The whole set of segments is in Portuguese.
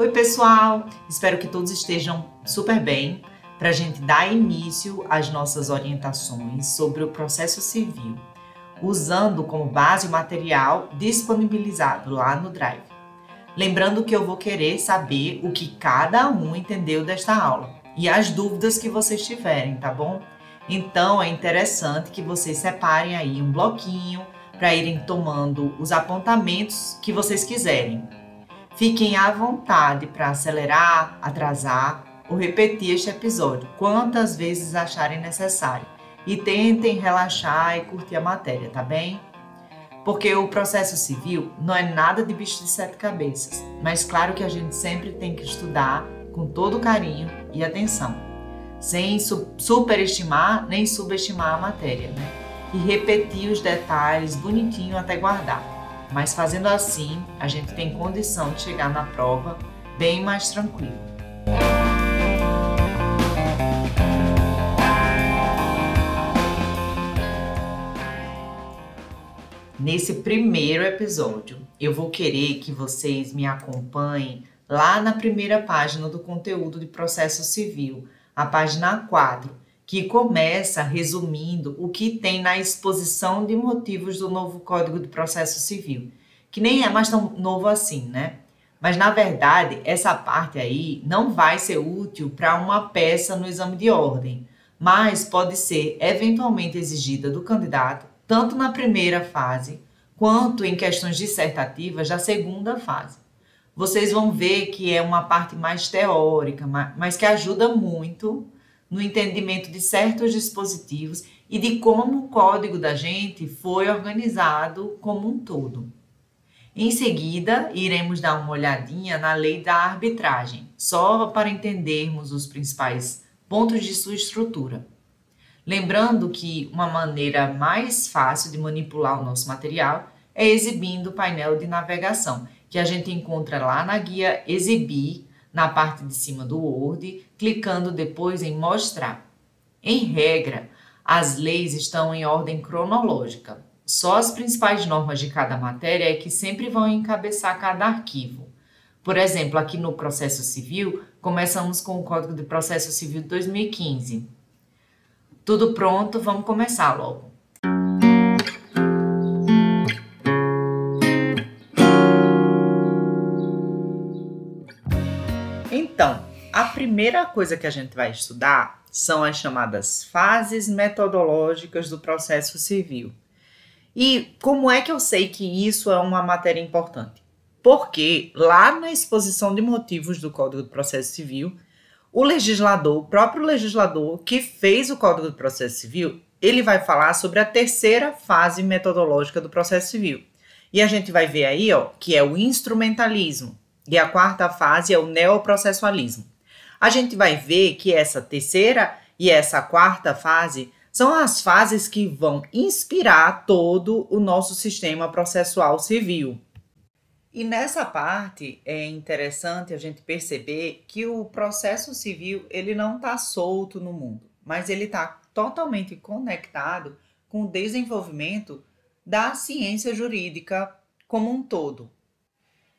Oi, pessoal! Espero que todos estejam super bem para a gente dar início às nossas orientações sobre o processo civil, usando como base o material disponibilizado lá no Drive. Lembrando que eu vou querer saber o que cada um entendeu desta aula e as dúvidas que vocês tiverem, tá bom? Então é interessante que vocês separem aí um bloquinho para irem tomando os apontamentos que vocês quiserem. Fiquem à vontade para acelerar, atrasar ou repetir este episódio quantas vezes acharem necessário e tentem relaxar e curtir a matéria, tá bem? Porque o processo civil não é nada de bicho de sete cabeças, mas claro que a gente sempre tem que estudar com todo carinho e atenção, sem superestimar nem subestimar a matéria, né? E repetir os detalhes bonitinho até guardar. Mas fazendo assim, a gente tem condição de chegar na prova bem mais tranquilo. Nesse primeiro episódio, eu vou querer que vocês me acompanhem lá na primeira página do conteúdo de processo civil, a página 4, que começa resumindo o que tem na exposição de motivos do novo Código de Processo Civil, que nem é mais tão novo assim, né? Mas na verdade, essa parte aí não vai ser útil para uma peça no exame de ordem, mas pode ser eventualmente exigida do candidato tanto na primeira fase quanto em questões dissertativas da segunda fase. Vocês vão ver que é uma parte mais teórica, mas que ajuda muito no entendimento de certos dispositivos e de como o código da gente foi organizado como um todo. Em seguida, iremos dar uma olhadinha na lei da arbitragem, só para entendermos os principais pontos de sua estrutura. Lembrando que uma maneira mais fácil de manipular o nosso material é exibindo o painel de navegação, que a gente encontra lá na guia Exibir, na parte de cima do Word, clicando depois em Mostrar. Em regra, as leis estão em ordem cronológica. Só as principais normas de cada matéria é que sempre vão encabeçar cada arquivo. Por exemplo, aqui no processo civil, começamos com o Código de Processo Civil de 2015. Tudo pronto, vamos começar logo. Então, a primeira coisa que a gente vai estudar são as chamadas fases metodológicas do processo civil. E como é que eu sei que isso é uma matéria importante? Porque lá na exposição de motivos do Código do Processo Civil, o legislador, o próprio legislador que fez o Código do Processo Civil, ele vai falar sobre a terceira fase metodológica do processo civil. E a gente vai ver aí, ó, que é o instrumentalismo. E a quarta fase é o neoprocessualismo. A gente vai ver que essa terceira e essa quarta fase são as fases que vão inspirar todo o nosso sistema processual civil. E nessa parte é interessante a gente perceber que o processo civil ele não está solto no mundo, mas ele está totalmente conectado com o desenvolvimento da ciência jurídica como um todo.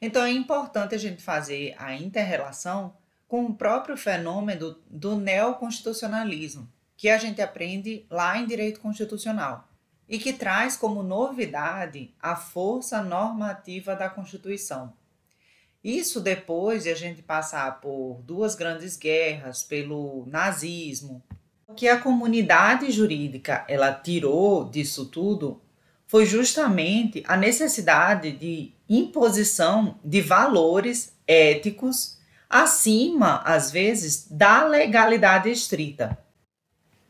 Então é importante a gente fazer a interrelação com o próprio fenômeno do neoconstitucionalismo, que a gente aprende lá em direito constitucional e que traz como novidade a força normativa da Constituição. Isso depois de a gente passar por duas grandes guerras, pelo nazismo. O que a comunidade jurídica ela tirou disso tudo foi justamente a necessidade de imposição de valores éticos acima, às vezes, da legalidade estrita.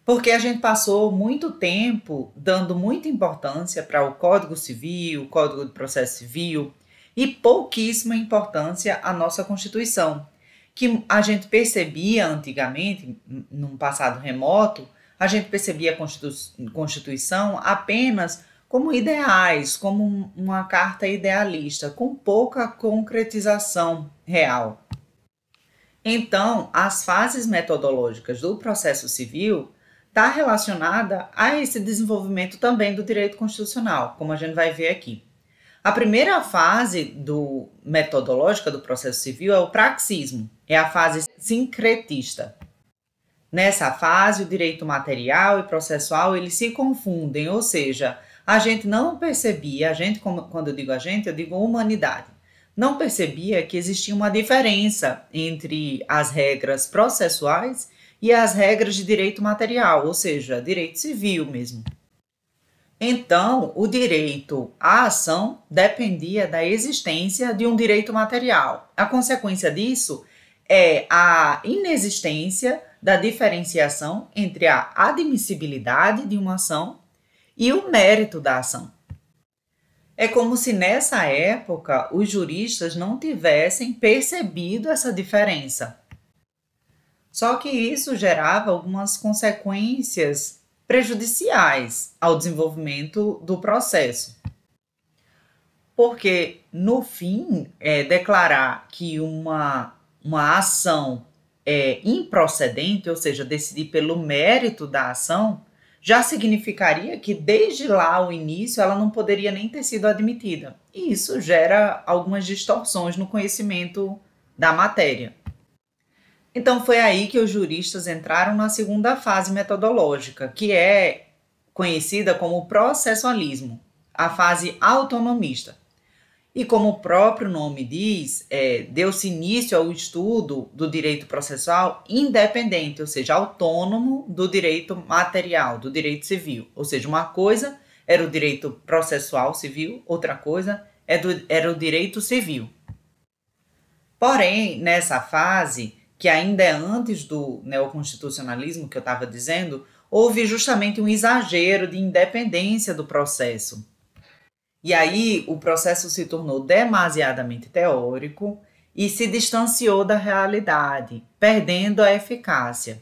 Porque a gente passou muito tempo dando muita importância para o Código Civil, o Código de Processo Civil e pouquíssima importância à nossa Constituição, que a gente percebia antigamente, num passado remoto, a gente percebia a Constituição apenas como ideais, como uma carta idealista, com pouca concretização real. Então, as fases metodológicas do processo civil está relacionada a esse desenvolvimento também do direito constitucional, como a gente vai ver aqui. A primeira fase do metodológica do processo civil é o praxismo, é a fase sincretista. Nessa fase, o direito material e processual eles se confundem, ou seja, a gente não percebia, a gente, quando eu digo a gente, eu digo humanidade, não percebia que existia uma diferença entre as regras processuais e as regras de direito material, ou seja, direito civil mesmo. Então, o direito à ação dependia da existência de um direito material. A consequência disso é a inexistência da diferenciação entre a admissibilidade de uma ação e o mérito da ação. É como se nessa época os juristas não tivessem percebido essa diferença. Só que isso gerava algumas consequências prejudiciais ao desenvolvimento do processo. Porque, no fim, é, declarar que uma, uma ação é improcedente, ou seja, decidir pelo mérito da ação, já significaria que desde lá o início ela não poderia nem ter sido admitida. E isso gera algumas distorções no conhecimento da matéria. Então foi aí que os juristas entraram na segunda fase metodológica, que é conhecida como processualismo, a fase autonomista. E como o próprio nome diz, é, deu-se início ao estudo do direito processual independente, ou seja, autônomo do direito material, do direito civil. Ou seja, uma coisa era o direito processual civil, outra coisa era o direito civil. Porém, nessa fase, que ainda é antes do neoconstitucionalismo que eu estava dizendo, houve justamente um exagero de independência do processo. E aí o processo se tornou demasiadamente teórico e se distanciou da realidade, perdendo a eficácia.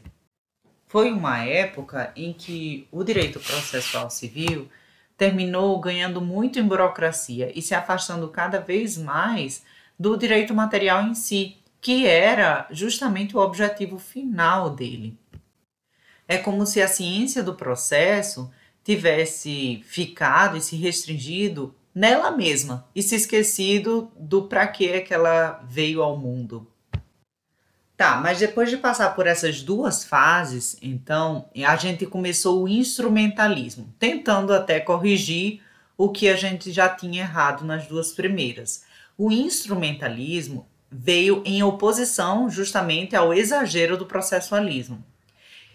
Foi uma época em que o direito processual civil terminou ganhando muito em burocracia e se afastando cada vez mais do direito material em si, que era justamente o objetivo final dele. É como se a ciência do processo tivesse ficado e se restringido nela mesma e se esquecido do para que que ela veio ao mundo. Tá, mas depois de passar por essas duas fases, então, a gente começou o instrumentalismo, tentando até corrigir o que a gente já tinha errado nas duas primeiras. O instrumentalismo veio em oposição justamente ao exagero do processualismo.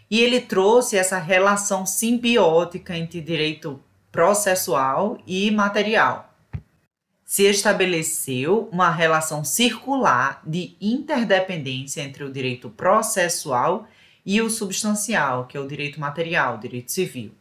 E ele trouxe essa relação simbiótica entre direito processual e material. Se estabeleceu uma relação circular de interdependência entre o direito processual e o substancial, que é o direito material, o direito civil.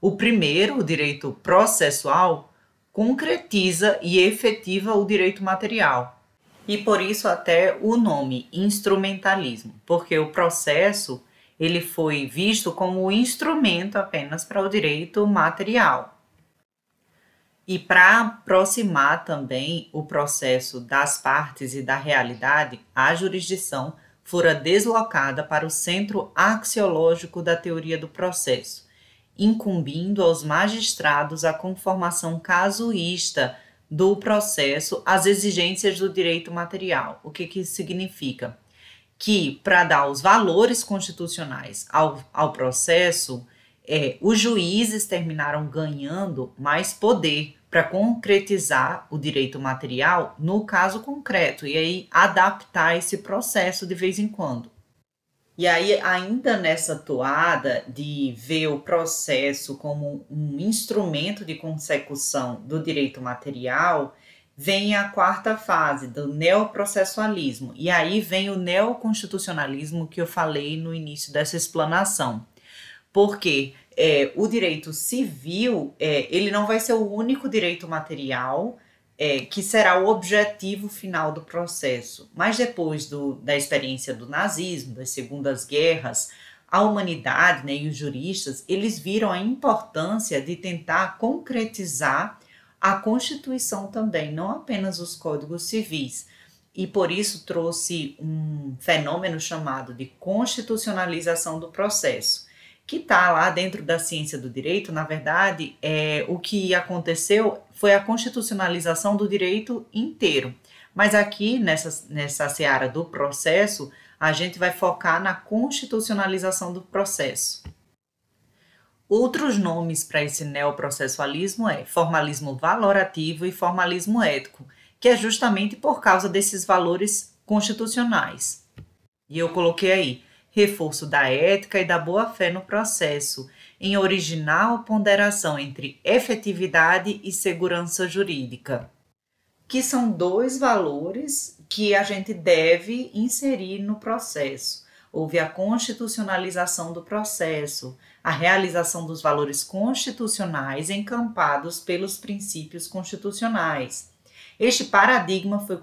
O primeiro, o direito processual, concretiza e efetiva o direito material, e por isso até o nome instrumentalismo, porque o processo ele foi visto como instrumento apenas para o direito material. E para aproximar também o processo das partes e da realidade, a jurisdição fora deslocada para o centro axiológico da teoria do processo, incumbindo aos magistrados a conformação casuísta do processo às exigências do direito material. O que, que isso significa? Que para dar os valores constitucionais ao, ao processo, é, os juízes terminaram ganhando mais poder para concretizar o direito material no caso concreto e aí adaptar esse processo de vez em quando. E aí, ainda nessa toada de ver o processo como um instrumento de consecução do direito material, vem a quarta fase do neoprocessualismo. E aí vem o neoconstitucionalismo que eu falei no início dessa explanação. Porque é, o direito civil, é, ele não vai ser o único direito material é, que será o objetivo final do processo. Mas depois do, da experiência do nazismo, das segundas guerras, a humanidade né, e os juristas, eles viram a importância de tentar concretizar a Constituição também, não apenas os códigos civis. E por isso trouxe um fenômeno chamado de constitucionalização do processo. que está lá dentro da ciência do direito, na verdade, é, o que aconteceu foi a constitucionalização do direito inteiro. Mas aqui, nessa, nessa seara do processo, a gente vai focar na constitucionalização do processo. Outros nomes para esse neoprocessualismo é formalismo valorativo e formalismo ético, que é justamente por causa desses valores constitucionais. E eu coloquei aí reforço da ética e da boa-fé no processo, em original ponderação entre efetividade e segurança jurídica, que são dois valores que a gente deve inserir no processo. Houve a constitucionalização do processo, a realização dos valores constitucionais encampados pelos princípios constitucionais. Este paradigma foi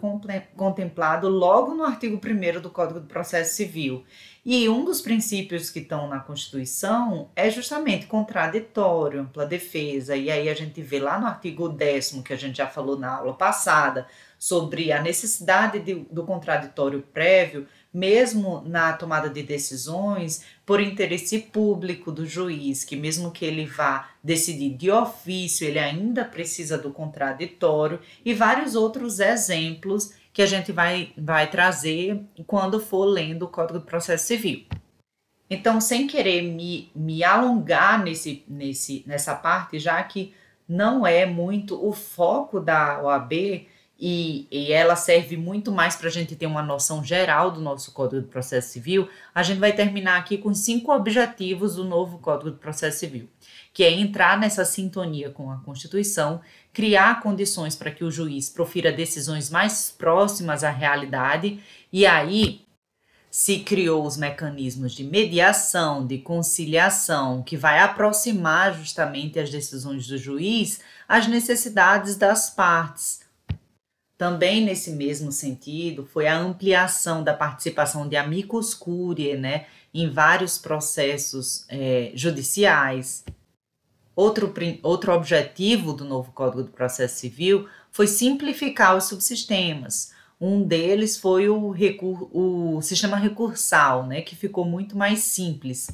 contemplado logo no artigo 1 do Código do Processo Civil. E um dos princípios que estão na Constituição é justamente contraditório, ampla defesa. E aí a gente vê lá no artigo 10, que a gente já falou na aula passada, sobre a necessidade de, do contraditório prévio, mesmo na tomada de decisões, por interesse público do juiz, que mesmo que ele vá decidir de ofício, ele ainda precisa do contraditório, e vários outros exemplos que a gente vai, vai trazer quando for lendo o Código de Processo Civil. Então, sem querer me, me alongar nesse, nesse, nessa parte, já que não é muito o foco da OAB, e, e ela serve muito mais para a gente ter uma noção geral do nosso Código de Processo Civil, a gente vai terminar aqui com cinco objetivos do novo Código de Processo Civil, que é entrar nessa sintonia com a Constituição, criar condições para que o juiz profira decisões mais próximas à realidade, e aí se criou os mecanismos de mediação, de conciliação, que vai aproximar justamente as decisões do juiz às necessidades das partes também nesse mesmo sentido foi a ampliação da participação de amicus curiae, né, em vários processos é, judiciais. Outro, outro objetivo do novo Código do Processo Civil foi simplificar os subsistemas. Um deles foi o, recur, o sistema recursal, né, que ficou muito mais simples.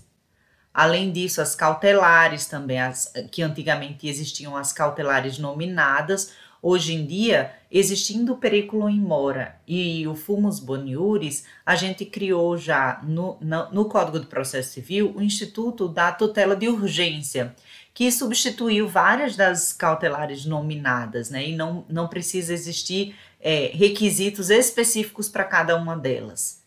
Além disso, as cautelares também, as, que antigamente existiam as cautelares nominadas, Hoje em dia, existindo o periculum in mora e o fumus boniuris, a gente criou já no, no, no Código de Processo Civil o Instituto da Tutela de Urgência, que substituiu várias das cautelares nominadas, né? E não, não precisa existir é, requisitos específicos para cada uma delas.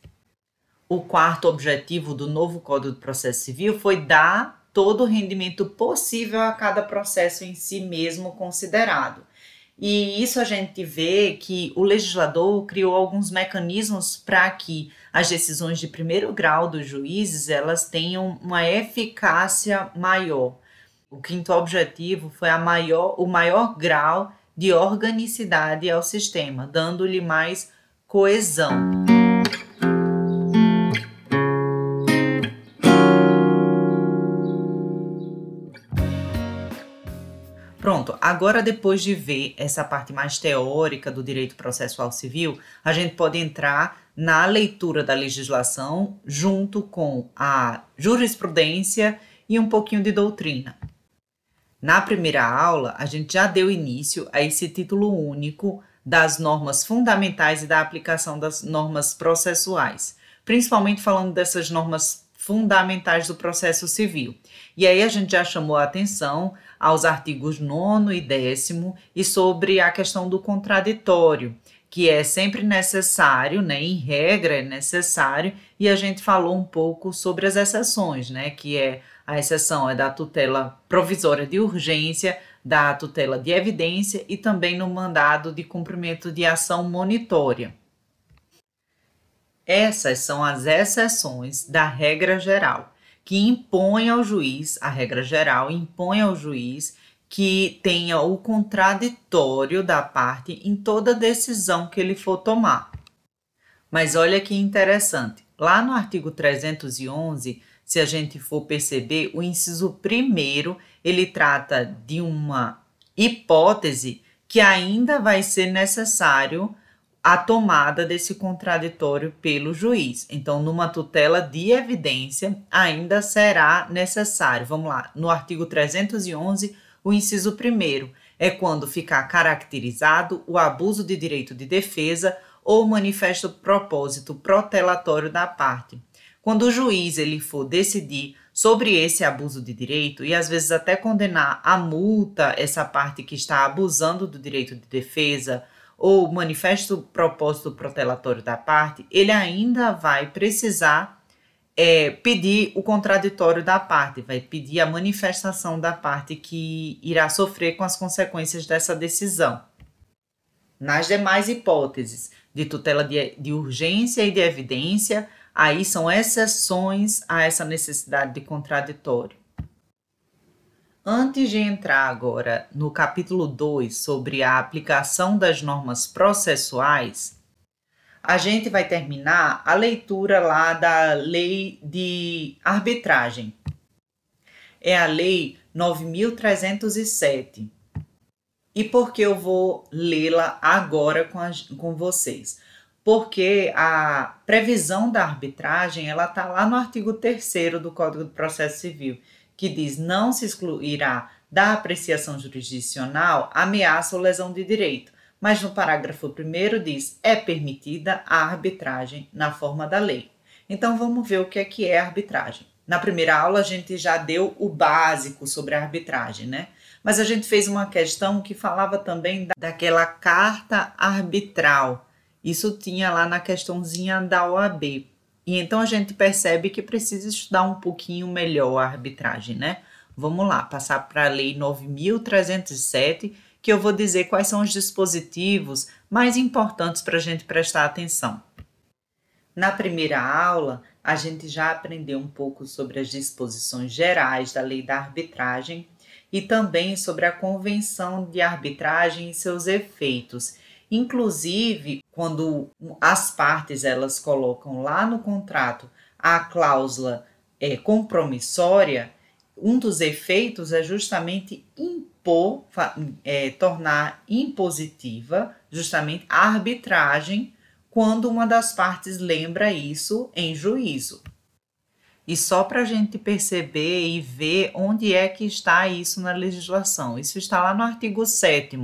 O quarto objetivo do novo Código de Processo Civil foi dar todo o rendimento possível a cada processo em si mesmo considerado. E isso a gente vê que o legislador criou alguns mecanismos para que as decisões de primeiro grau dos juízes elas tenham uma eficácia maior. O quinto objetivo foi a maior, o maior grau de organicidade ao sistema, dando-lhe mais coesão. Pronto, agora depois de ver essa parte mais teórica do direito processual civil, a gente pode entrar na leitura da legislação junto com a jurisprudência e um pouquinho de doutrina. Na primeira aula, a gente já deu início a esse título único das normas fundamentais e da aplicação das normas processuais, principalmente falando dessas normas fundamentais do processo civil. E aí a gente já chamou a atenção aos artigos 9 e 10 e sobre a questão do contraditório, que é sempre necessário, né, em regra é necessário, e a gente falou um pouco sobre as exceções, né, que é a exceção é da tutela provisória de urgência, da tutela de evidência e também no mandado de cumprimento de ação monitória. Essas são as exceções da regra geral que impõe ao juiz, a regra geral, impõe ao juiz que tenha o contraditório da parte em toda decisão que ele for tomar. Mas olha que interessante, lá no artigo 311, se a gente for perceber, o inciso primeiro, ele trata de uma hipótese que ainda vai ser necessário a tomada desse contraditório pelo juiz. Então, numa tutela de evidência, ainda será necessário. Vamos lá, no artigo 311, o inciso 1 é quando ficar caracterizado o abuso de direito de defesa ou manifesto propósito protelatório da parte. Quando o juiz ele for decidir sobre esse abuso de direito e às vezes até condenar a multa essa parte que está abusando do direito de defesa ou manifesto propósito protelatório da parte, ele ainda vai precisar é, pedir o contraditório da parte, vai pedir a manifestação da parte que irá sofrer com as consequências dessa decisão. Nas demais hipóteses de tutela de, de urgência e de evidência, aí são exceções a essa necessidade de contraditório. Antes de entrar agora no capítulo 2 sobre a aplicação das normas processuais, a gente vai terminar a leitura lá da lei de arbitragem. É a lei 9307. E por que eu vou lê-la agora com, a, com vocês? Porque a previsão da arbitragem ela está lá no artigo 3 do Código do Processo Civil que diz não se excluirá da apreciação jurisdicional ameaça ou lesão de direito, mas no parágrafo 1 diz é permitida a arbitragem na forma da lei. Então vamos ver o que é que é arbitragem. Na primeira aula a gente já deu o básico sobre a arbitragem, né? Mas a gente fez uma questão que falava também daquela carta arbitral. Isso tinha lá na questãozinha da OAB. E então a gente percebe que precisa estudar um pouquinho melhor a arbitragem, né? Vamos lá, passar para a Lei 9.307, que eu vou dizer quais são os dispositivos mais importantes para a gente prestar atenção. Na primeira aula, a gente já aprendeu um pouco sobre as disposições gerais da Lei da Arbitragem e também sobre a Convenção de Arbitragem e seus efeitos Inclusive, quando as partes elas colocam lá no contrato a cláusula é, compromissória, um dos efeitos é justamente impor, é, tornar impositiva justamente a arbitragem quando uma das partes lembra isso em juízo. E só para a gente perceber e ver onde é que está isso na legislação. Isso está lá no artigo 7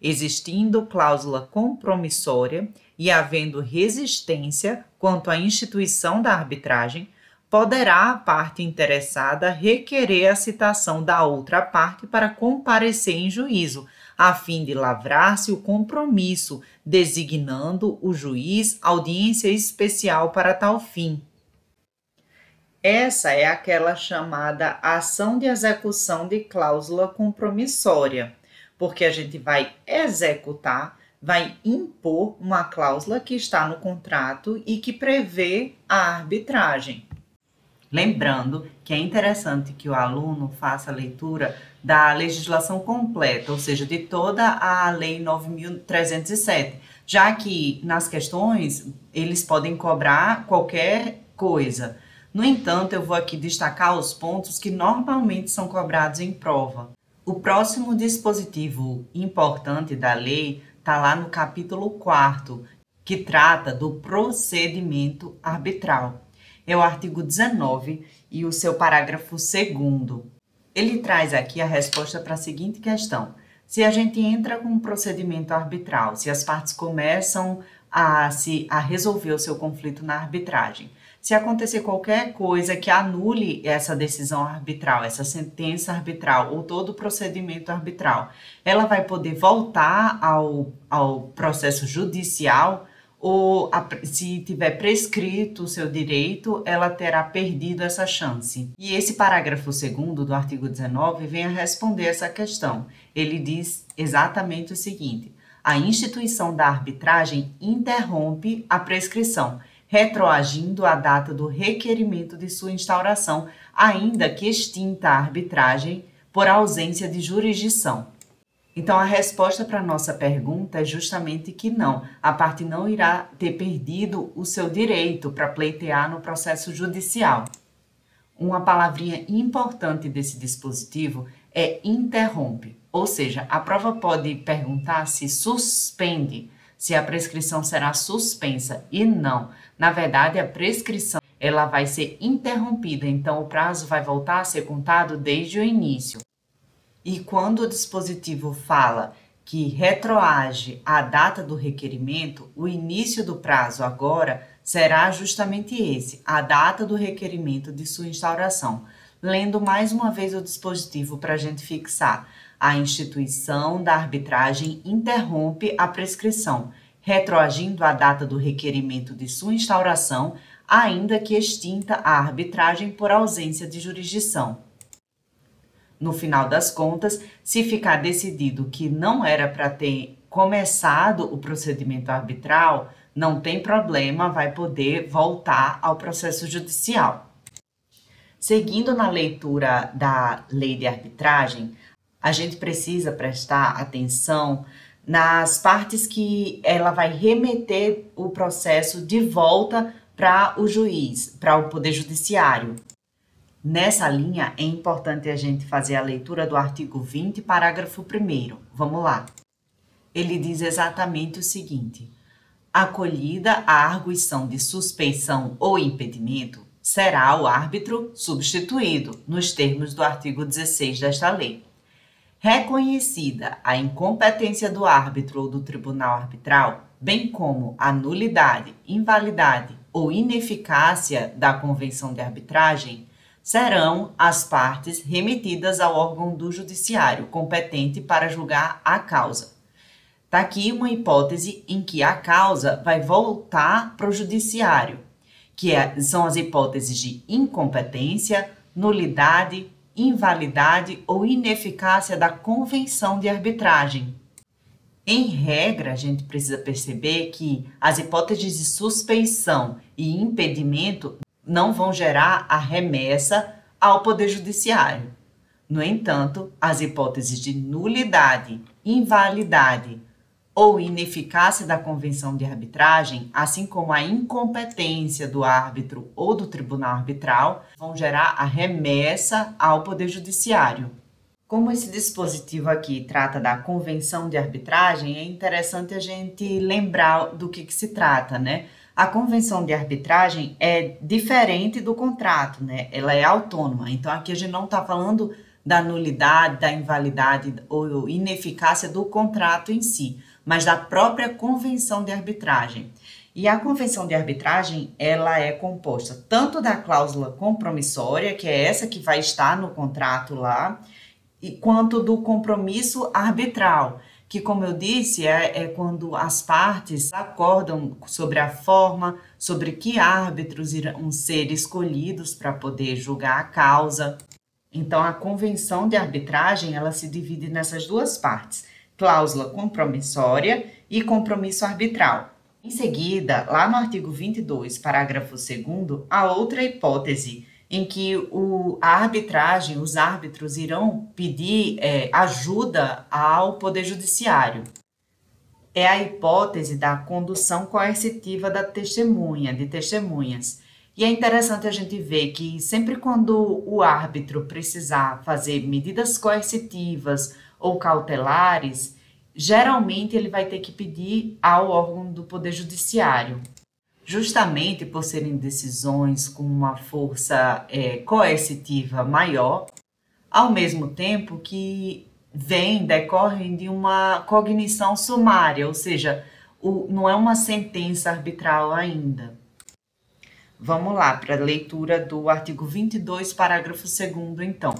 existindo cláusula compromissória e havendo resistência quanto à instituição da arbitragem, poderá a parte interessada requerer a citação da outra parte para comparecer em juízo, a fim de lavrar-se o compromisso, designando o juiz audiência especial para tal fim. Essa é aquela chamada ação de execução de cláusula compromissória porque a gente vai executar, vai impor uma cláusula que está no contrato e que prevê a arbitragem. Lembrando que é interessante que o aluno faça a leitura da legislação completa, ou seja, de toda a Lei 9.307, já que nas questões eles podem cobrar qualquer coisa. No entanto, eu vou aqui destacar os pontos que normalmente são cobrados em prova. O próximo dispositivo importante da lei está lá no capítulo 4, que trata do procedimento arbitral. É o artigo 19 e o seu parágrafo 2. Ele traz aqui a resposta para a seguinte questão: se a gente entra com um procedimento arbitral, se as partes começam a, se, a resolver o seu conflito na arbitragem, se acontecer qualquer coisa que anule essa decisão arbitral, essa sentença arbitral ou todo o procedimento arbitral, ela vai poder voltar ao, ao processo judicial ou a, se tiver prescrito o seu direito, ela terá perdido essa chance. E esse parágrafo segundo do artigo 19 vem a responder essa questão. Ele diz exatamente o seguinte: a instituição da arbitragem interrompe a prescrição retroagindo à data do requerimento de sua instauração, ainda que extinta a arbitragem por ausência de jurisdição. Então, a resposta para a nossa pergunta é justamente que não, a parte não irá ter perdido o seu direito para pleitear no processo judicial. Uma palavrinha importante desse dispositivo é interrompe, ou seja, a prova pode perguntar se suspende se a prescrição será suspensa e não. Na verdade, a prescrição ela vai ser interrompida, então o prazo vai voltar a ser contado desde o início. E quando o dispositivo fala que retroage à data do requerimento, o início do prazo agora será justamente esse, a data do requerimento de sua instauração. Lendo mais uma vez o dispositivo para a gente fixar, a instituição da arbitragem interrompe a prescrição, retroagindo à data do requerimento de sua instauração, ainda que extinta a arbitragem por ausência de jurisdição. No final das contas, se ficar decidido que não era para ter começado o procedimento arbitral, não tem problema, vai poder voltar ao processo judicial. Seguindo na leitura da lei de arbitragem, a gente precisa prestar atenção nas partes que ela vai remeter o processo de volta para o juiz, para o Poder Judiciário. Nessa linha, é importante a gente fazer a leitura do artigo 20, parágrafo 1. Vamos lá. Ele diz exatamente o seguinte: acolhida a arguição de suspeição ou impedimento, será o árbitro substituído, nos termos do artigo 16 desta lei. Reconhecida a incompetência do árbitro ou do tribunal arbitral, bem como a nulidade, invalidade ou ineficácia da convenção de arbitragem, serão as partes remetidas ao órgão do judiciário competente para julgar a causa. Está aqui uma hipótese em que a causa vai voltar para o judiciário, que é, são as hipóteses de incompetência, nulidade, invalidade ou ineficácia da convenção de arbitragem. Em regra, a gente precisa perceber que as hipóteses de suspeição e impedimento não vão gerar a remessa ao Poder Judiciário. No entanto, as hipóteses de nulidade, invalidade ou ineficácia da convenção de arbitragem, assim como a incompetência do árbitro ou do tribunal arbitral, vão gerar a remessa ao Poder Judiciário. Como esse dispositivo aqui trata da convenção de arbitragem, é interessante a gente lembrar do que, que se trata, né? A convenção de arbitragem é diferente do contrato, né? Ela é autônoma. Então aqui a gente não está falando da nulidade, da invalidade ou ineficácia do contrato em si mas da própria convenção de arbitragem. E a convenção de arbitragem, ela é composta tanto da cláusula compromissória, que é essa que vai estar no contrato lá, e quanto do compromisso arbitral, que, como eu disse, é, é quando as partes acordam sobre a forma, sobre que árbitros irão ser escolhidos para poder julgar a causa. Então, a convenção de arbitragem, ela se divide nessas duas partes cláusula compromissória e compromisso arbitral. Em seguida, lá no artigo 22, parágrafo 2, há outra hipótese em que o, a arbitragem, os árbitros irão pedir é, ajuda ao Poder Judiciário. É a hipótese da condução coercitiva da testemunha, de testemunhas. E é interessante a gente ver que sempre quando o árbitro precisar fazer medidas coercitivas ou cautelares, geralmente ele vai ter que pedir ao órgão do Poder Judiciário. Justamente por serem decisões com uma força é, coercitiva maior, ao mesmo tempo que vem, decorrem de uma cognição sumária, ou seja, o, não é uma sentença arbitral ainda. Vamos lá para a leitura do artigo 22, parágrafo 2, então.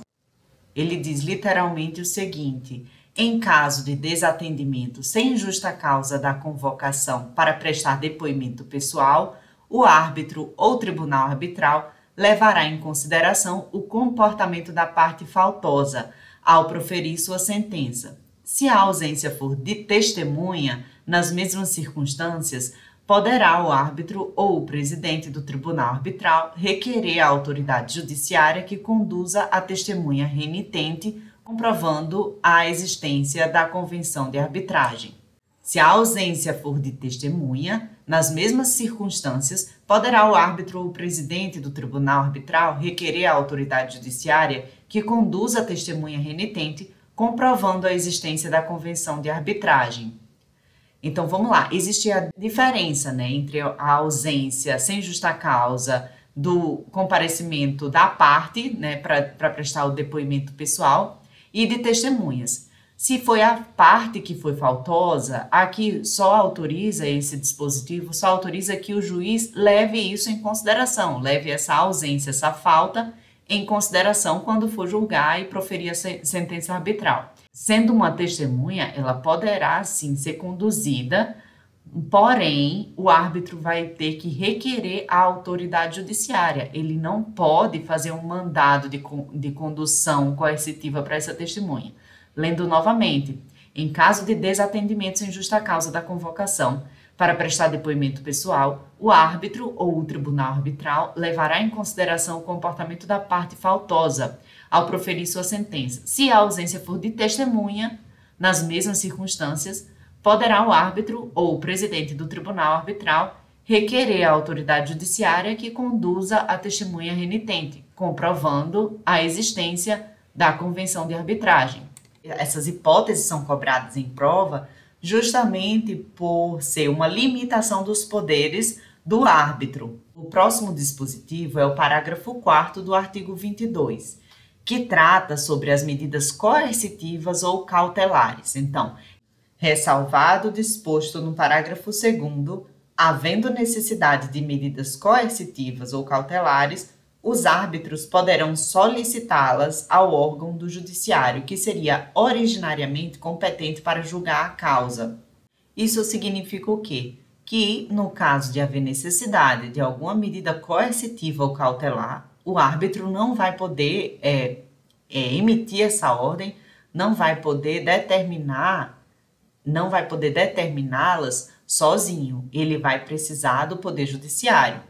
Ele diz literalmente o seguinte: em caso de desatendimento sem justa causa da convocação para prestar depoimento pessoal, o árbitro ou tribunal arbitral levará em consideração o comportamento da parte faltosa ao proferir sua sentença. Se a ausência for de testemunha, nas mesmas circunstâncias, poderá o árbitro ou o presidente do tribunal arbitral requerer à autoridade judiciária que conduza a testemunha renitente, comprovando a existência da convenção de arbitragem. Se a ausência for de testemunha, nas mesmas circunstâncias, poderá o árbitro ou o presidente do tribunal arbitral requerer à autoridade judiciária que conduza a testemunha renitente, comprovando a existência da convenção de arbitragem. Então vamos lá, existe a diferença né, entre a ausência sem justa causa do comparecimento da parte né, para prestar o depoimento pessoal e de testemunhas. Se foi a parte que foi faltosa, aqui só autoriza esse dispositivo, só autoriza que o juiz leve isso em consideração, leve essa ausência, essa falta em consideração quando for julgar e proferir a sentença arbitral. Sendo uma testemunha, ela poderá sim ser conduzida, porém o árbitro vai ter que requerer a autoridade judiciária. Ele não pode fazer um mandado de, de condução coercitiva para essa testemunha. Lendo novamente, em caso de desatendimento sem justa causa da convocação para prestar depoimento pessoal, o árbitro ou o tribunal arbitral levará em consideração o comportamento da parte faltosa ao proferir sua sentença. Se a ausência for de testemunha, nas mesmas circunstâncias, poderá o árbitro ou o presidente do tribunal arbitral requerer a autoridade judiciária que conduza a testemunha renitente, comprovando a existência da convenção de arbitragem essas hipóteses são cobradas em prova justamente por ser uma limitação dos poderes do árbitro. O próximo dispositivo é o parágrafo 4 do artigo 22, que trata sobre as medidas coercitivas ou cautelares. Então, ressalvado o disposto no parágrafo 2, havendo necessidade de medidas coercitivas ou cautelares, os árbitros poderão solicitá-las ao órgão do judiciário, que seria originariamente competente para julgar a causa. Isso significa o quê? Que, no caso de haver necessidade de alguma medida coercitiva ou cautelar, o árbitro não vai poder é, é, emitir essa ordem, não vai poder determinar, não vai poder determiná-las sozinho. Ele vai precisar do poder judiciário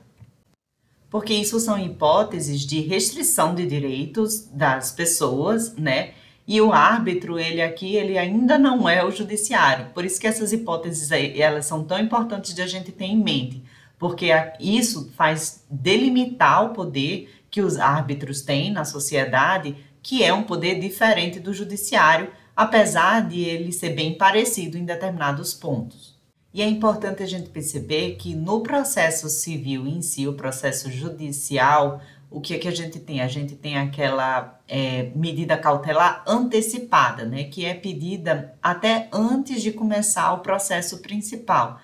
porque isso são hipóteses de restrição de direitos das pessoas, né? E o árbitro, ele aqui, ele ainda não é o judiciário. Por isso que essas hipóteses aí, elas são tão importantes de a gente ter em mente, porque isso faz delimitar o poder que os árbitros têm na sociedade, que é um poder diferente do judiciário, apesar de ele ser bem parecido em determinados pontos. E é importante a gente perceber que no processo civil em si, o processo judicial, o que é que a gente tem? A gente tem aquela é, medida cautelar antecipada, né? Que é pedida até antes de começar o processo principal.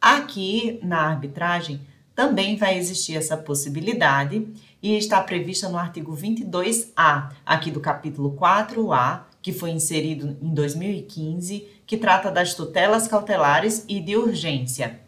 Aqui na arbitragem também vai existir essa possibilidade e está prevista no artigo 22A, aqui do capítulo 4A, que foi inserido em 2015 que trata das tutelas cautelares e de urgência.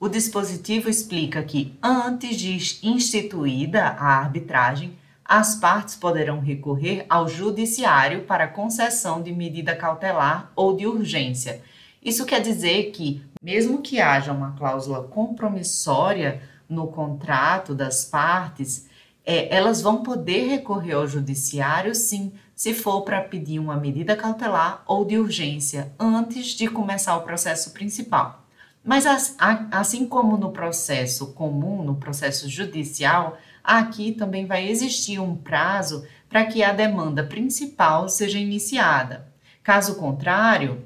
O dispositivo explica que, antes de instituída a arbitragem, as partes poderão recorrer ao judiciário para concessão de medida cautelar ou de urgência. Isso quer dizer que, mesmo que haja uma cláusula compromissória no contrato das partes, é, elas vão poder recorrer ao judiciário, sim, se for para pedir uma medida cautelar ou de urgência antes de começar o processo principal. Mas assim como no processo comum, no processo judicial, aqui também vai existir um prazo para que a demanda principal seja iniciada. Caso contrário,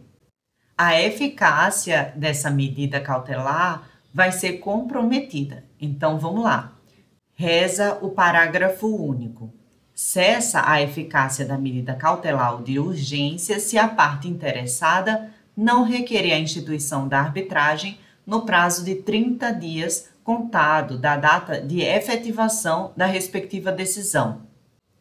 a eficácia dessa medida cautelar vai ser comprometida. Então vamos lá. Reza o parágrafo único cessa a eficácia da medida cautelar de urgência se a parte interessada não requerer a instituição da arbitragem no prazo de 30 dias contado da data de efetivação da respectiva decisão.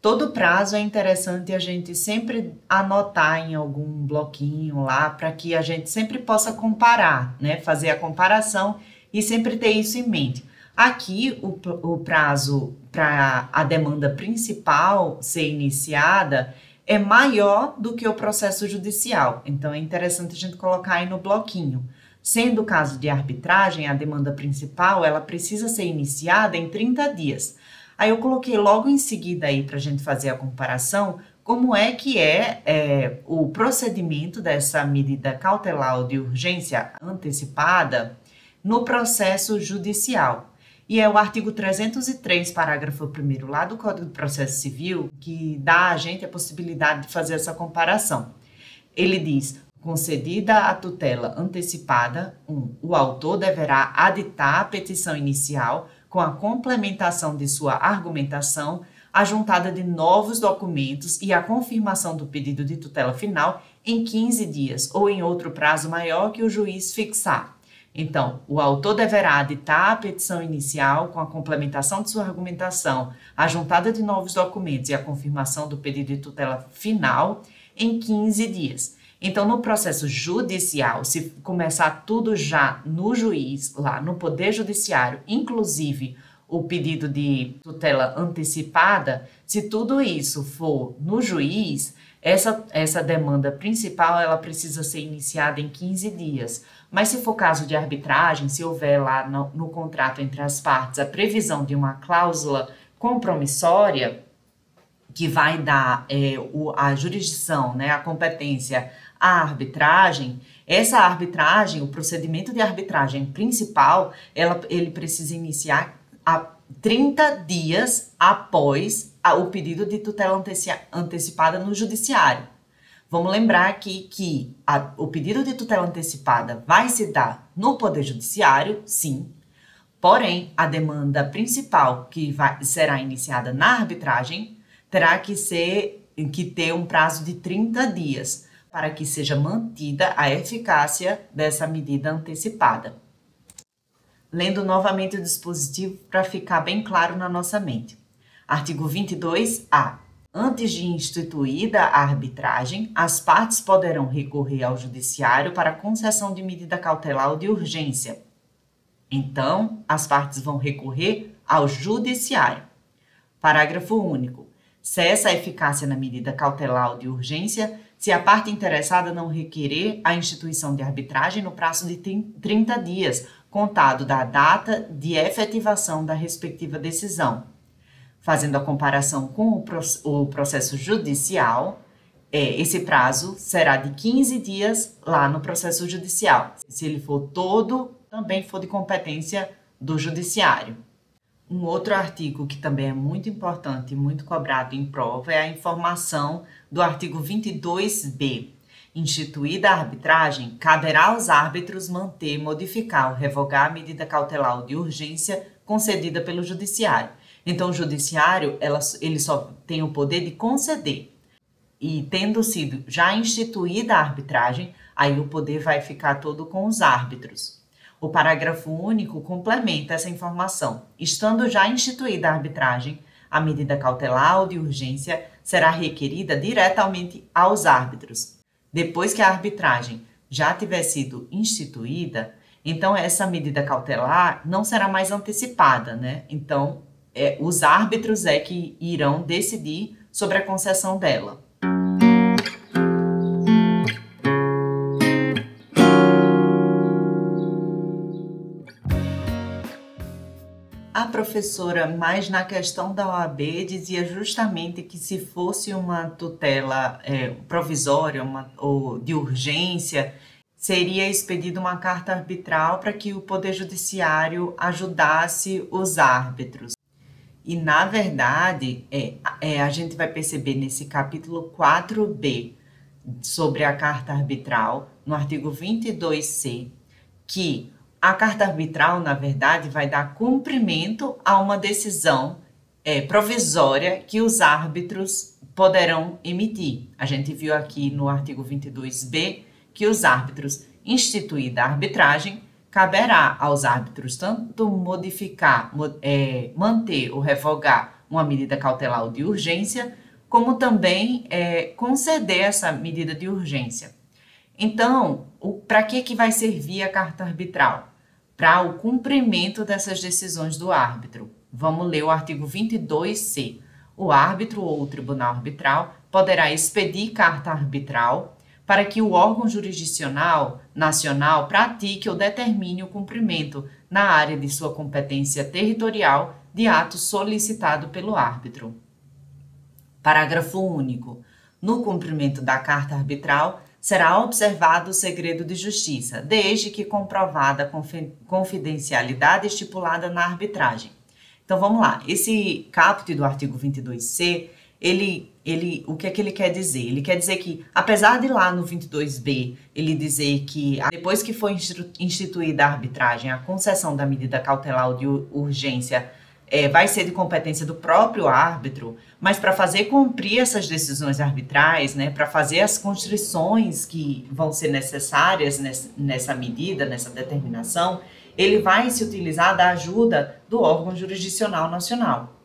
Todo prazo é interessante a gente sempre anotar em algum bloquinho lá para que a gente sempre possa comparar, né? Fazer a comparação e sempre ter isso em mente. Aqui, o, o prazo para a demanda principal ser iniciada é maior do que o processo judicial. Então, é interessante a gente colocar aí no bloquinho. Sendo caso de arbitragem, a demanda principal ela precisa ser iniciada em 30 dias. Aí eu coloquei logo em seguida aí para a gente fazer a comparação como é que é, é, o procedimento dessa medida cautelar de urgência antecipada no processo judicial. E é o artigo 303, parágrafo 1 lá do Código de Processo Civil, que dá a gente a possibilidade de fazer essa comparação. Ele diz: Concedida a tutela antecipada, 1. Um, o autor deverá aditar a petição inicial com a complementação de sua argumentação, a juntada de novos documentos e a confirmação do pedido de tutela final em 15 dias ou em outro prazo maior que o juiz fixar. Então, o autor deverá aditar a petição inicial com a complementação de sua argumentação, a juntada de novos documentos e a confirmação do pedido de tutela final em 15 dias. Então, no processo judicial, se começar tudo já no juiz, lá no Poder Judiciário, inclusive o pedido de tutela antecipada, se tudo isso for no juiz, essa, essa demanda principal ela precisa ser iniciada em 15 dias. Mas se for caso de arbitragem, se houver lá no, no contrato entre as partes a previsão de uma cláusula compromissória, que vai dar é, o, a jurisdição, né, a competência à arbitragem, essa arbitragem, o procedimento de arbitragem principal, ela, ele precisa iniciar a 30 dias após o pedido de tutela antecipada no judiciário. Vamos lembrar aqui que a, o pedido de tutela antecipada vai se dar no Poder Judiciário, sim, porém, a demanda principal que vai, será iniciada na arbitragem terá que ser que ter um prazo de 30 dias para que seja mantida a eficácia dessa medida antecipada. Lendo novamente o dispositivo para ficar bem claro na nossa mente. Artigo 22-A. Antes de instituída a arbitragem, as partes poderão recorrer ao Judiciário para concessão de medida cautelar ou de urgência. Então, as partes vão recorrer ao Judiciário. Parágrafo único. Cessa a eficácia na medida cautelar ou de urgência se a parte interessada não requerer a instituição de arbitragem no prazo de 30 dias, contado da data de efetivação da respectiva decisão fazendo a comparação com o, processo judicial, é, esse prazo será de 15 dias lá no processo judicial. Se ele for todo, também for de competência do judiciário. Um outro artigo que também é muito importante e muito cobrado em prova é a informação do artigo 22b. Instituída a arbitragem, caberá aos árbitros manter, modificar ou revogar a medida cautelar ou de urgência concedida pelo judiciário, então, o judiciário, ela, ele só tem o poder de conceder. E tendo sido já instituída a arbitragem, aí o poder vai ficar todo com os árbitros. O parágrafo único complementa essa informação. Estando já instituída a arbitragem, a medida cautelar ou de urgência será requerida diretamente aos árbitros. Depois que a arbitragem já tiver sido instituída, então essa medida cautelar não será mais antecipada, né? Então é, os árbitros é que irão decidir sobre a concessão dela. A professora, mais na questão da OAB, dizia justamente que se fosse uma tutela é, provisória uma, ou de urgência, seria expedida uma carta arbitral para que o Poder Judiciário ajudasse os árbitros. E, na verdade, é, é, a gente vai perceber nesse capítulo 4b sobre a carta arbitral, no artigo 22c, que a carta arbitral, na verdade, vai dar cumprimento a uma decisão é, provisória que os árbitros poderão emitir. A gente viu aqui no artigo 22b que os árbitros, instituída a arbitragem, caberá aos árbitros tanto modificar, é, manter ou revogar uma medida cautelar de urgência, como também é, conceder essa medida de urgência. Então, para que, que vai servir a carta arbitral? Para o cumprimento dessas decisões do árbitro. Vamos ler o artigo 22c. O árbitro ou o tribunal arbitral poderá expedir carta arbitral para que o órgão jurisdicional nacional pratique ou determine o cumprimento, na área de sua competência territorial, de ato solicitado pelo árbitro. Parágrafo único. No cumprimento da carta arbitral, será observado o segredo de justiça, desde que comprovada a confidencialidade estipulada na arbitragem. Então vamos lá. Esse caput do artigo 22C ele, ele, o que é que ele quer dizer? Ele quer dizer que, apesar de lá no 22b ele dizer que depois que foi instituída a arbitragem, a concessão da medida cautelar de urgência é, vai ser de competência do próprio árbitro, mas para fazer cumprir essas decisões arbitrais, né, para fazer as constrições que vão ser necessárias nessa, nessa medida, nessa determinação, ele vai se utilizar da ajuda do órgão jurisdicional nacional.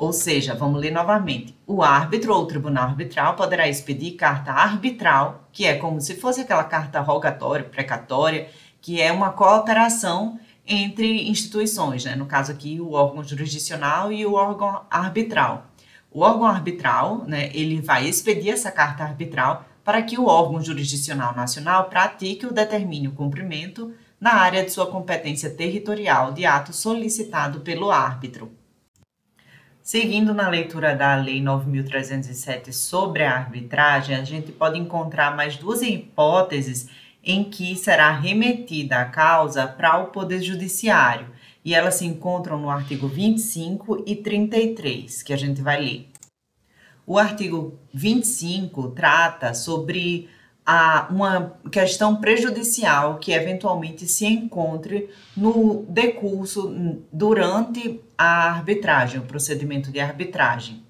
Ou seja, vamos ler novamente. O árbitro ou tribunal arbitral poderá expedir carta arbitral, que é como se fosse aquela carta rogatória, precatória, que é uma cooperação entre instituições, né? no caso aqui o órgão jurisdicional e o órgão arbitral. O órgão arbitral, né, ele vai expedir essa carta arbitral para que o órgão jurisdicional nacional pratique ou determine o cumprimento na área de sua competência territorial de ato solicitado pelo árbitro. Seguindo na leitura da Lei 9.307 sobre a arbitragem, a gente pode encontrar mais duas hipóteses em que será remetida a causa para o Poder Judiciário, e elas se encontram no artigo 25 e 33, que a gente vai ler. O artigo 25 trata sobre a, uma questão prejudicial que eventualmente se encontre no decurso durante a arbitragem, o procedimento de arbitragem.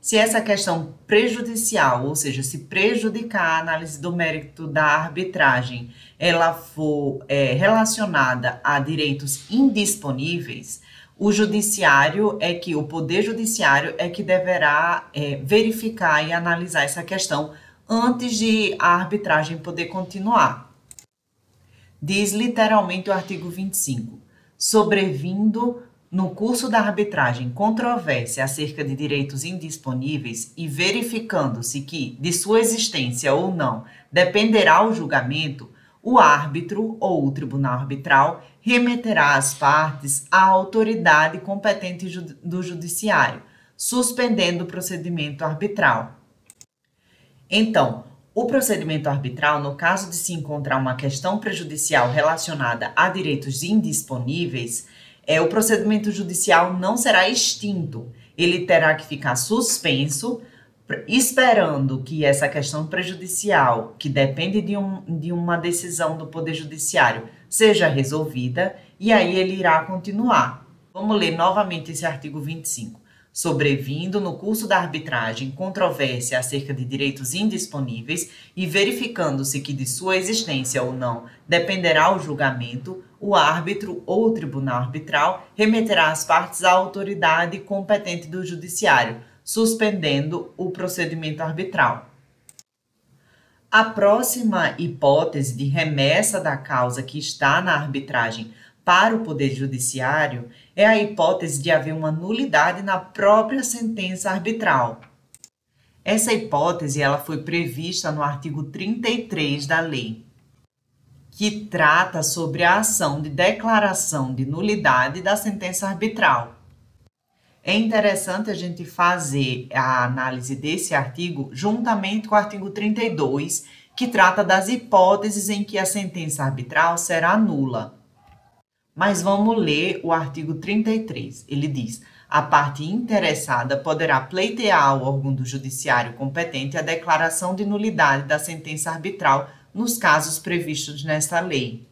Se essa questão prejudicial, ou seja, se prejudicar a análise do mérito da arbitragem, ela for é, relacionada a direitos indisponíveis, o judiciário é que, o poder judiciário é que deverá é, verificar e analisar essa questão antes de a arbitragem poder continuar. Diz literalmente o artigo 25: sobrevindo no curso da arbitragem controvérsia acerca de direitos indisponíveis e verificando-se que, de sua existência ou não, dependerá o julgamento, o árbitro ou o tribunal arbitral remeterá as partes à autoridade competente do judiciário, suspendendo o procedimento arbitral então, o procedimento arbitral, no caso de se encontrar uma questão prejudicial relacionada a direitos indisponíveis, é, o procedimento judicial não será extinto. Ele terá que ficar suspenso, esperando que essa questão prejudicial, que depende de, um, de uma decisão do Poder Judiciário, seja resolvida, e aí ele irá continuar. Vamos ler novamente esse artigo 25 sobrevindo no curso da arbitragem controvérsia acerca de direitos indisponíveis e verificando-se que de sua existência ou não dependerá o julgamento, o árbitro ou o tribunal arbitral remeterá as partes à autoridade competente do judiciário, suspendendo o procedimento arbitral. A próxima hipótese de remessa da causa que está na arbitragem para o Poder Judiciário é a hipótese de haver uma nulidade na própria sentença arbitral. Essa hipótese ela foi prevista no artigo 33 da lei, que trata sobre a ação de declaração de nulidade da sentença arbitral. É interessante a gente fazer a análise desse artigo juntamente com o artigo 32, que trata das hipóteses em que a sentença arbitral será nula. Mas vamos ler o artigo 33. Ele diz: a parte interessada poderá pleitear ao órgão do judiciário competente a declaração de nulidade da sentença arbitral nos casos previstos nesta lei.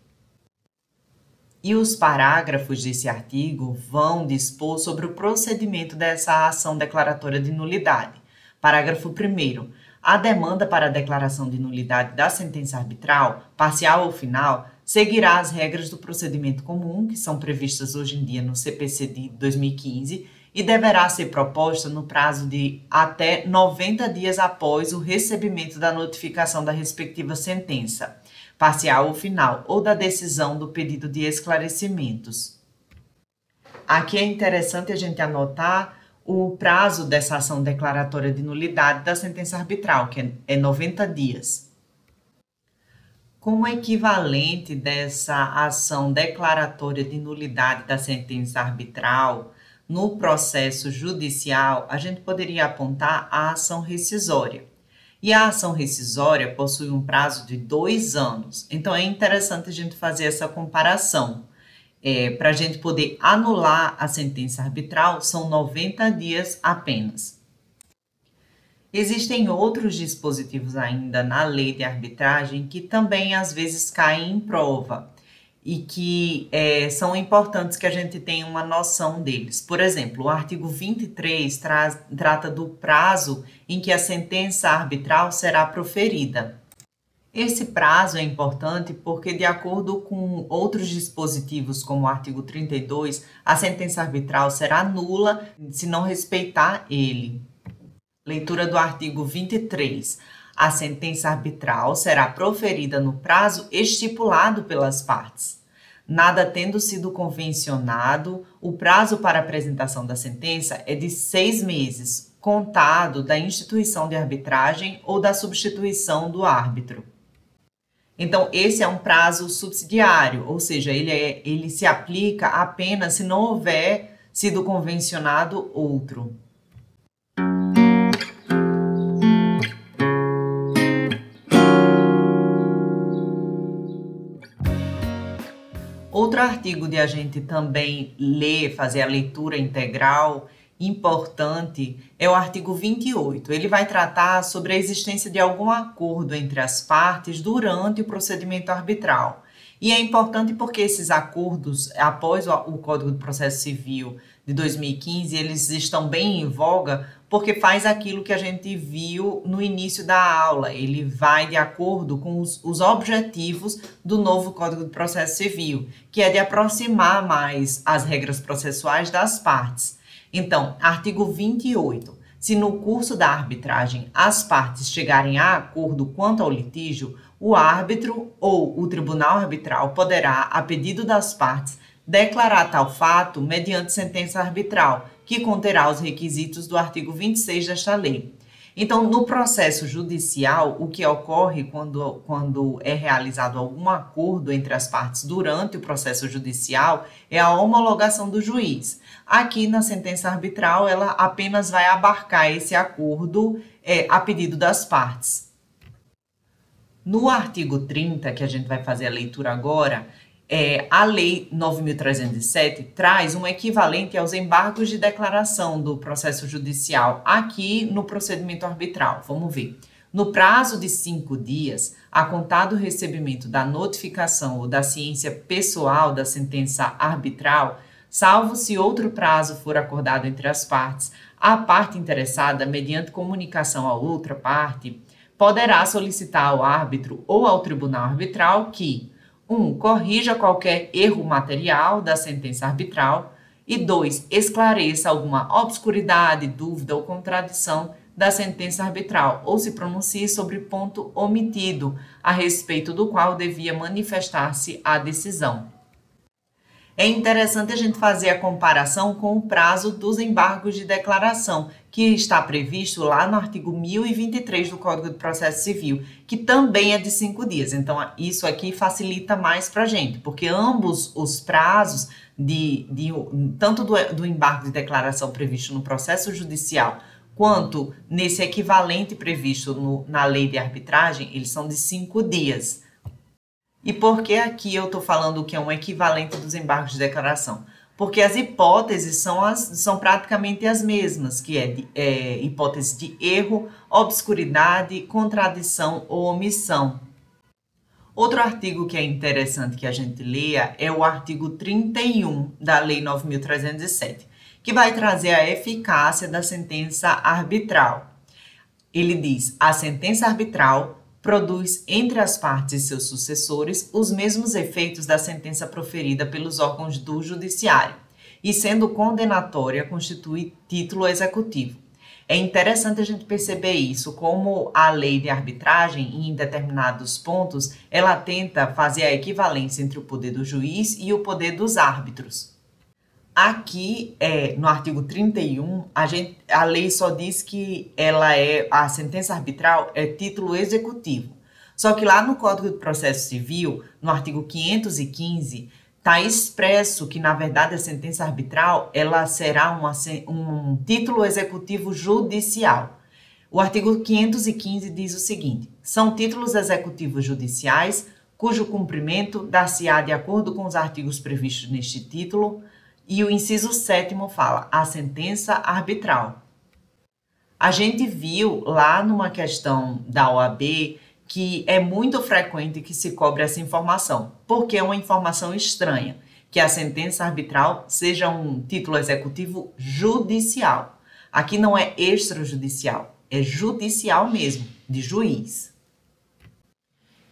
E os parágrafos desse artigo vão dispor sobre o procedimento dessa ação declaratória de nulidade. Parágrafo 1. A demanda para a declaração de nulidade da sentença arbitral, parcial ou final, seguirá as regras do procedimento comum, que são previstas hoje em dia no CPC de 2015, e deverá ser proposta no prazo de até 90 dias após o recebimento da notificação da respectiva sentença, parcial ou final, ou da decisão do pedido de esclarecimentos. Aqui é interessante a gente anotar o prazo dessa ação declaratória de nulidade da sentença arbitral, que é 90 dias como equivalente dessa ação declaratória de nulidade da sentença arbitral no processo judicial, a gente poderia apontar a ação rescisória. E a ação rescisória possui um prazo de dois anos. Então é interessante a gente fazer essa comparação. é, para a gente poder anular a sentença arbitral, são 90 dias apenas. Existem outros dispositivos ainda na lei de arbitragem que também às vezes caem em prova e que é, são importantes que a gente tenha uma noção deles. Por exemplo, o artigo 23 traz, trata do prazo em que a sentença arbitral será proferida. Esse prazo é importante porque, de acordo com outros dispositivos, como o artigo 32, a sentença arbitral será nula se não respeitar ele. Leitura do artigo 23. A sentença arbitral será proferida no prazo estipulado pelas partes. Nada tendo sido convencionado, o prazo para apresentação da sentença é de seis meses, contado da instituição de arbitragem ou da substituição do árbitro. Então, esse é um prazo subsidiário, ou seja, ele, é, ele se aplica apenas se não houver sido convencionado outro. Outro artigo de a gente também ler, fazer a leitura integral importante é o artigo 28. Ele vai tratar sobre a existência de algum acordo entre as partes durante o procedimento arbitral. E é importante porque esses acordos, após o Código de Processo Civil de 2015, eles estão bem em voga porque faz aquilo que a gente viu no início da aula. Ele vai de acordo com os, os objetivos do novo Código de Processo Civil, que é de aproximar mais as regras processuais das partes. Então, artigo 28. Se no curso da arbitragem as partes chegarem a acordo quanto ao litígio, o árbitro ou o tribunal arbitral poderá, a pedido das partes, declarar tal fato mediante sentença arbitral, que conterá os requisitos do artigo 26 desta lei. Então, no processo judicial, o que ocorre quando, quando é realizado algum acordo entre as partes durante o processo judicial é a homologação do juiz. Aqui na sentença arbitral, ela apenas vai abarcar esse acordo é, a pedido das partes. No artigo 30, que a gente vai fazer a leitura agora, é, a Lei 9.307 traz um equivalente aos embargos de declaração do processo judicial aqui no procedimento arbitral. Vamos ver. No prazo de cinco dias, a contar do recebimento da notificação ou da ciência pessoal da sentença arbitral, salvo se outro prazo for acordado entre as partes, a parte interessada, mediante comunicação à outra parte, poderá solicitar ao árbitro ou ao tribunal arbitral que 1. Um, corrija qualquer erro material da sentença arbitral. E 2. Esclareça alguma obscuridade, dúvida ou contradição da sentença arbitral, ou se pronuncie sobre ponto omitido, a respeito do qual devia manifestar-se a decisão é interessante a gente fazer a comparação com o prazo dos embargos de declaração, que está previsto lá no artigo 1023 do Código de Processo Civil, que também é de cinco dias. Então, isso aqui facilita mais para a gente, porque ambos os prazos, de, de tanto do, do embargo de declaração previsto no processo judicial, quanto nesse equivalente previsto no, na lei de arbitragem, eles são de cinco dias. E por que aqui eu estou falando que é um equivalente dos embargos de declaração? Porque as hipóteses são, as, são praticamente as mesmas, que é, de, é hipótese de erro, obscuridade, contradição ou omissão. Outro artigo que é interessante que a gente leia é o artigo 31 da Lei 9.307, que vai trazer a eficácia da sentença arbitral. Ele diz: a sentença arbitral produz entre as partes e seus sucessores os mesmos efeitos da sentença proferida pelos órgãos do judiciário, e sendo condenatória constitui título executivo. É interessante a gente perceber isso, como a lei de arbitragem, em determinados pontos, ela tenta fazer a equivalência entre o poder do juiz e o poder dos árbitros. Aqui, é, no artigo 31, a, gente, a lei só diz que ela é a sentença arbitral é título executivo. Só que lá no Código de Processo Civil, no artigo 515, está expresso que, na verdade, a sentença arbitral ela será uma, um título executivo judicial. O artigo 515 diz o seguinte: são títulos executivos judiciais cujo cumprimento dar-se-á de acordo com os artigos previstos neste título, e o inciso 7 fala a sentença arbitral. A gente viu lá numa questão da OAB que é muito frequente que se cobre essa informação, porque é uma informação estranha, que a sentença arbitral seja um título executivo judicial. Aqui não é extrajudicial, é judicial mesmo, de juiz.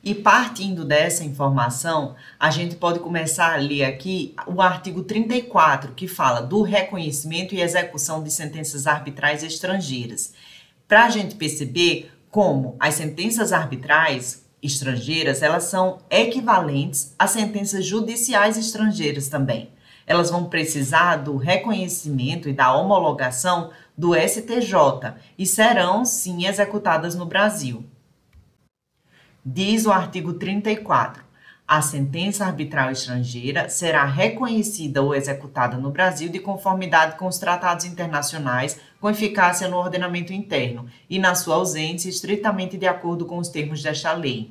E partindo dessa informação, a gente pode começar a ler aqui o artigo 34, que fala do reconhecimento e execução de sentenças arbitrais estrangeiras. Para a gente perceber como as sentenças arbitrais estrangeiras, elas são equivalentes a sentenças judiciais estrangeiras também. Elas vão precisar do reconhecimento e da homologação do STJ e serão sim executadas no Brasil. Diz o artigo 34. A sentença arbitral estrangeira será reconhecida ou executada no Brasil de conformidade com os tratados internacionais com eficácia no ordenamento interno e, na sua ausência, estritamente de acordo com os termos desta lei.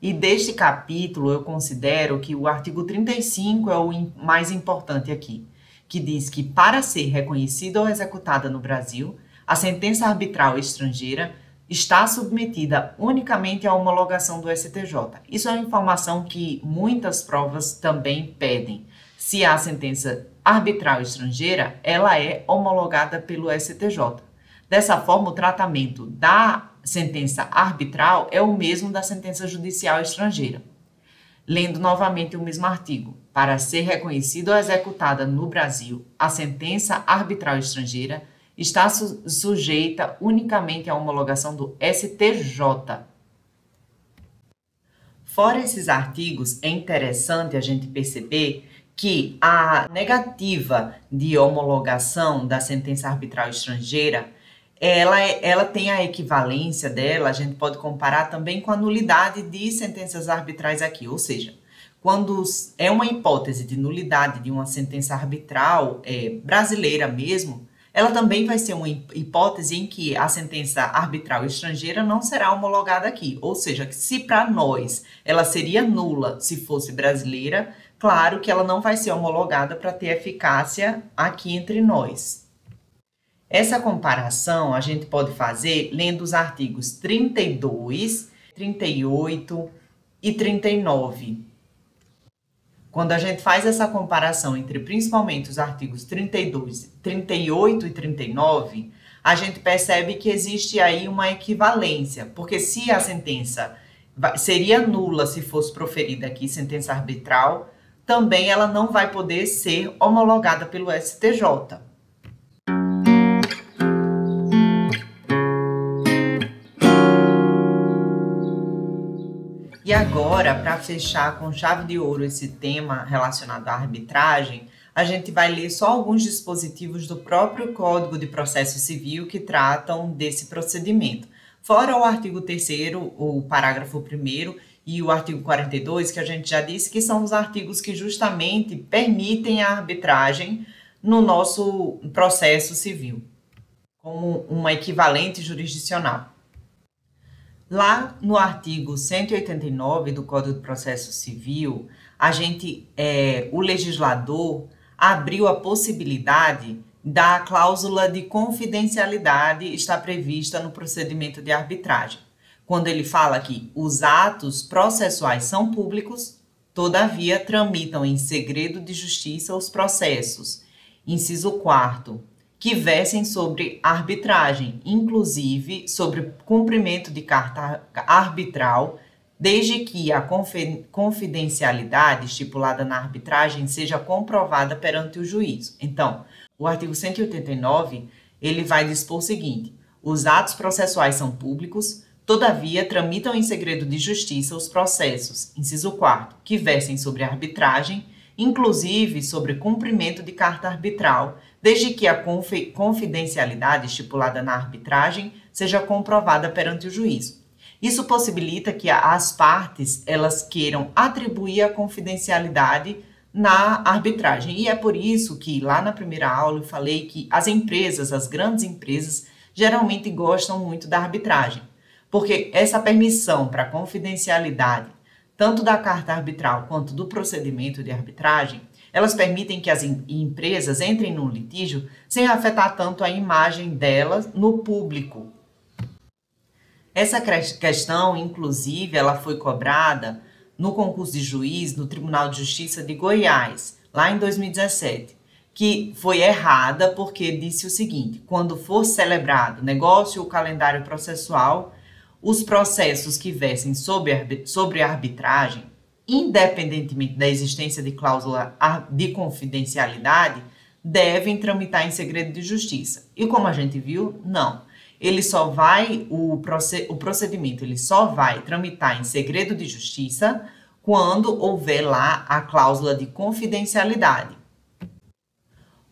E deste capítulo, eu considero que o artigo 35 é o mais importante aqui, que diz que, para ser reconhecida ou executada no Brasil, a sentença arbitral estrangeira está submetida unicamente à homologação do STJ. Isso é uma informação que muitas provas também pedem. Se há sentença arbitral estrangeira, ela é homologada pelo STJ. Dessa forma, o tratamento da sentença arbitral é o mesmo da sentença judicial estrangeira. Lendo novamente o mesmo artigo, para ser reconhecida ou executada no Brasil, a sentença arbitral estrangeira está su sujeita unicamente à homologação do STJ. Fora esses artigos, é interessante a gente perceber que a negativa de homologação da sentença arbitral estrangeira ela, é, ela tem a equivalência dela, a gente pode comparar também com a nulidade de sentenças arbitrais aqui, ou seja, quando é uma hipótese de nulidade de uma sentença arbitral é, brasileira mesmo, ela também vai ser uma hipótese em que a sentença arbitral estrangeira não será homologada aqui. Ou seja, que se para nós ela seria nula se fosse brasileira, claro que ela não vai ser homologada para ter eficácia aqui entre nós. Essa comparação a gente pode fazer lendo os artigos 32, 38 e 39 quando a gente faz essa comparação entre principalmente os artigos 32, 38 e 39, a gente percebe que existe aí uma equivalência, porque se a sentença seria nula se fosse proferida aqui sentença arbitral, também ela não vai poder ser homologada pelo STJ. Agora, para fechar com chave de ouro esse tema relacionado à arbitragem, a gente vai ler só alguns dispositivos do próprio Código de Processo Civil que tratam desse procedimento. Fora o artigo 3 o parágrafo 1 e o artigo 42, que a gente já disse que são os artigos que justamente permitem a arbitragem no nosso processo civil, como uma equivalente jurisdicional. Lá no artigo 189 do Código de Processo Civil, a gente, é, o legislador abriu a possibilidade da cláusula de confidencialidade está prevista no procedimento de arbitragem. Quando ele fala que os atos processuais são públicos, todavia tramitam em segredo de justiça os processos. Inciso 4 que versem sobre arbitragem, inclusive sobre cumprimento de carta arbitral, desde que a confidencialidade estipulada na arbitragem seja comprovada perante o juízo. Então, o artigo 189, ele vai dispor o seguinte: os atos processuais são públicos, todavia tramitam em segredo de justiça os processos, inciso 4, que versem sobre arbitragem, inclusive sobre cumprimento de carta arbitral, desde que a confidencialidade estipulada na arbitragem seja comprovada perante o juízo. Isso possibilita que as partes elas queiram atribuir a confidencialidade na arbitragem. E é por isso que lá na primeira aula eu falei que as empresas, as grandes empresas, geralmente gostam muito da arbitragem, porque essa permissão para confidencialidade tanto da carta arbitral quanto do procedimento de arbitragem, elas permitem que as em empresas entrem no litígio sem afetar tanto a imagem delas no público. Essa questão, inclusive, ela foi cobrada no concurso de juiz no Tribunal de Justiça de Goiás, lá em 2017, que foi errada porque disse o seguinte: quando for celebrado negócio ou calendário processual, os processos que versem sobre, sobre arbitragem independentemente da existência de cláusula de confidencialidade, devem tramitar em segredo de justiça. E como a gente viu, não. Ele só vai, o, procedimento, ele só vai tramitar em segredo de justiça quando houver lá a cláusula de confidencialidade.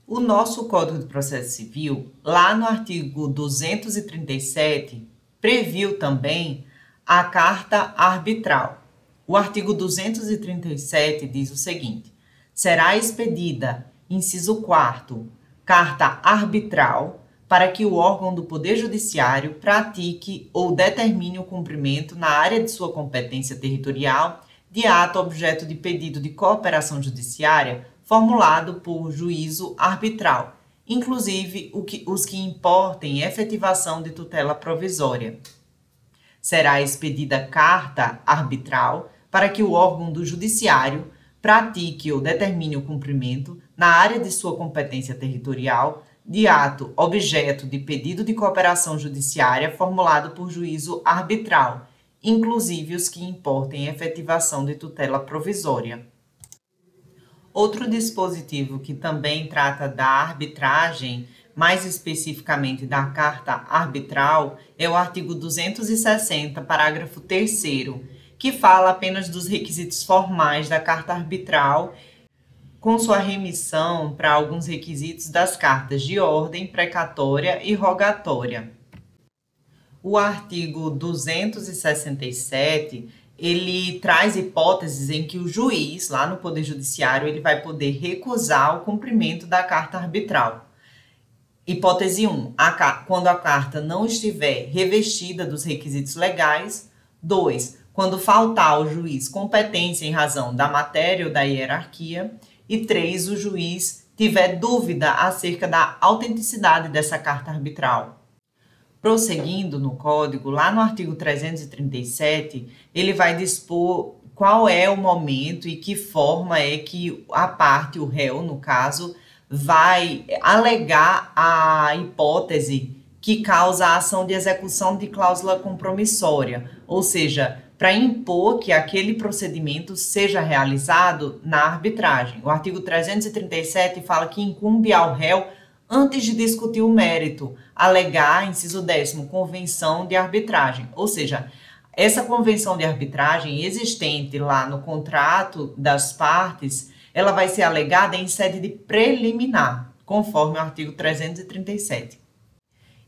O nosso Código de Processo Civil, lá no artigo 237, previu também a carta arbitral. O artigo 237 diz o seguinte: será expedida, inciso 4, carta arbitral para que o órgão do Poder Judiciário pratique ou determine o cumprimento na área de sua competência territorial de ato objeto de pedido de cooperação judiciária formulado por juízo arbitral, inclusive que, os que importem efetivação de tutela provisória. Será expedida carta arbitral para que o órgão do judiciário pratique ou determine o cumprimento, na área de sua competência territorial, de ato objeto de pedido de cooperação judiciária formulado por juízo arbitral, inclusive os que importem efetivação de tutela provisória. Outro dispositivo que também trata da arbitragem, mais especificamente da carta arbitral, é o artigo 260, parágrafo 3 que fala apenas dos requisitos formais da carta arbitral, com sua remissão para alguns requisitos das cartas de ordem, precatória e rogatória. O artigo 267 ele traz hipóteses em que o juiz, lá no Poder Judiciário, ele vai poder recusar o cumprimento da carta arbitral. Hipótese 1, a, quando a carta não estiver revestida dos requisitos legais. 2, quando faltar ao juiz competência em razão da matéria ou da hierarquia. E três, o juiz tiver dúvida acerca da autenticidade dessa carta arbitral. Prosseguindo no código, lá no artigo 337, ele vai dispor qual é o momento e que forma é que a parte, o réu, no caso, vai alegar a hipótese que causa a ação de execução de cláusula compromissória, ou seja, para impor que aquele procedimento seja realizado na arbitragem. O artigo 337 fala que incumbe ao réu, antes de discutir o mérito, alegar, inciso décimo, convenção de arbitragem. Ou seja, essa convenção de arbitragem existente lá no contrato das partes, ela vai ser alegada em sede de preliminar, conforme o artigo 337.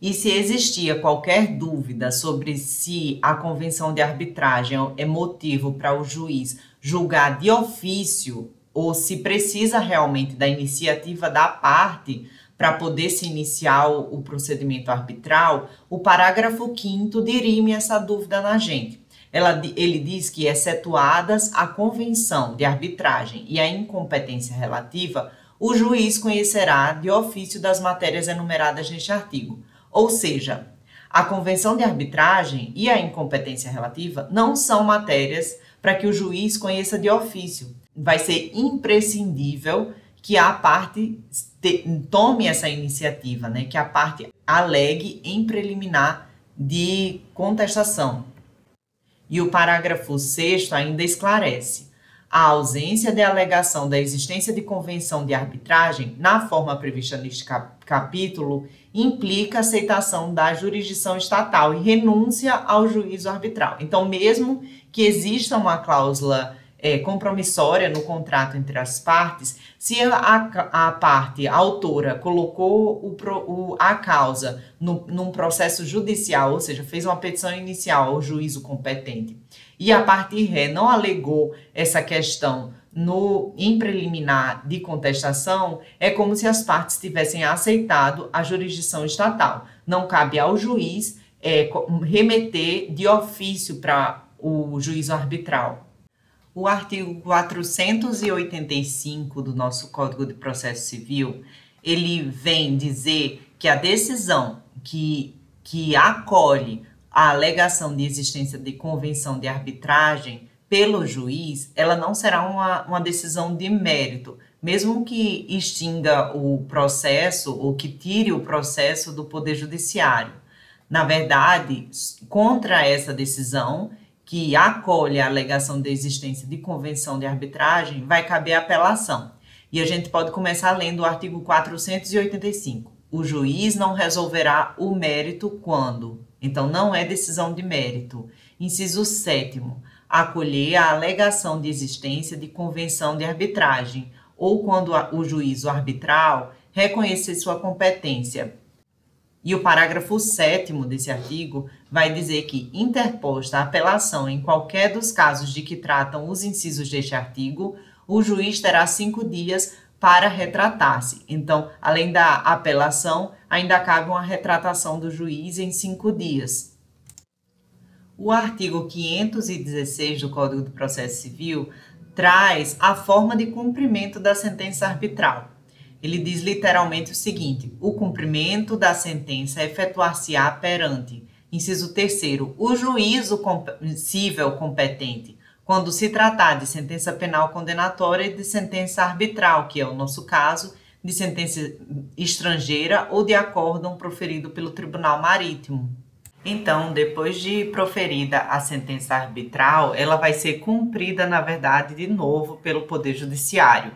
E se existia qualquer dúvida sobre se a convenção de arbitragem é motivo para o juiz julgar de ofício ou se precisa realmente da iniciativa da parte para poder se iniciar o, procedimento arbitral, o parágrafo 5 dirime essa dúvida na gente. Ela, ele diz que, excetuadas a convenção de arbitragem e a incompetência relativa, o juiz conhecerá de ofício das matérias enumeradas neste artigo ou seja, a convenção de arbitragem e a incompetência relativa não são matérias para que o juiz conheça de ofício. Vai ser imprescindível que a parte tome essa iniciativa, né? que a parte alegue em preliminar de contestação. E o parágrafo 6 ainda esclarece: a ausência de alegação da existência de convenção de arbitragem, na forma prevista neste capítulo, implica aceitação da jurisdição estatal e renúncia ao juízo arbitral. Então, mesmo que exista uma cláusula é, compromissória no contrato entre as partes, se a, a parte a autora colocou o, o, a causa no, num processo judicial, ou seja, fez uma petição inicial ao juízo competente, e a parte ré não alegou essa questão no em preliminar de contestação, é como se as partes tivessem aceitado a jurisdição estatal. Não cabe ao juiz é, remeter de ofício para o juízo arbitral. O artigo 485 do nosso Código de Processo Civil, ele vem dizer que a decisão que, que acolhe a alegação de existência de convenção de arbitragem pelo juiz, ela não será uma, uma decisão de mérito, mesmo que extinga o processo ou que tire o processo do Poder Judiciário. Na verdade, contra essa decisão, que acolhe a alegação da existência de convenção de arbitragem, vai caber apelação. E a gente pode começar lendo o artigo 485. O juiz não resolverá o mérito quando. Então, não é decisão de mérito. Inciso 7. Acolher a alegação de existência de convenção de arbitragem, ou quando o juízo arbitral reconhecer sua competência. E o parágrafo 7 desse artigo vai dizer que, interposta apelação em qualquer dos casos de que tratam os incisos deste artigo, o juiz terá cinco dias para retratar-se. Então, além da apelação, ainda cabe uma retratação do juiz em cinco dias. O artigo 516 do Código de Processo Civil traz a forma de cumprimento da sentença arbitral. Ele diz literalmente o seguinte: o cumprimento da sentença efetuar-se-á perante, inciso terceiro, o juízo cível competente, quando se tratar de sentença penal condenatória e de sentença arbitral, que é o nosso caso, de sentença estrangeira ou de acórdão proferido pelo Tribunal Marítimo. Então, depois de proferida a sentença arbitral, ela vai ser cumprida, na verdade, de novo pelo Poder Judiciário.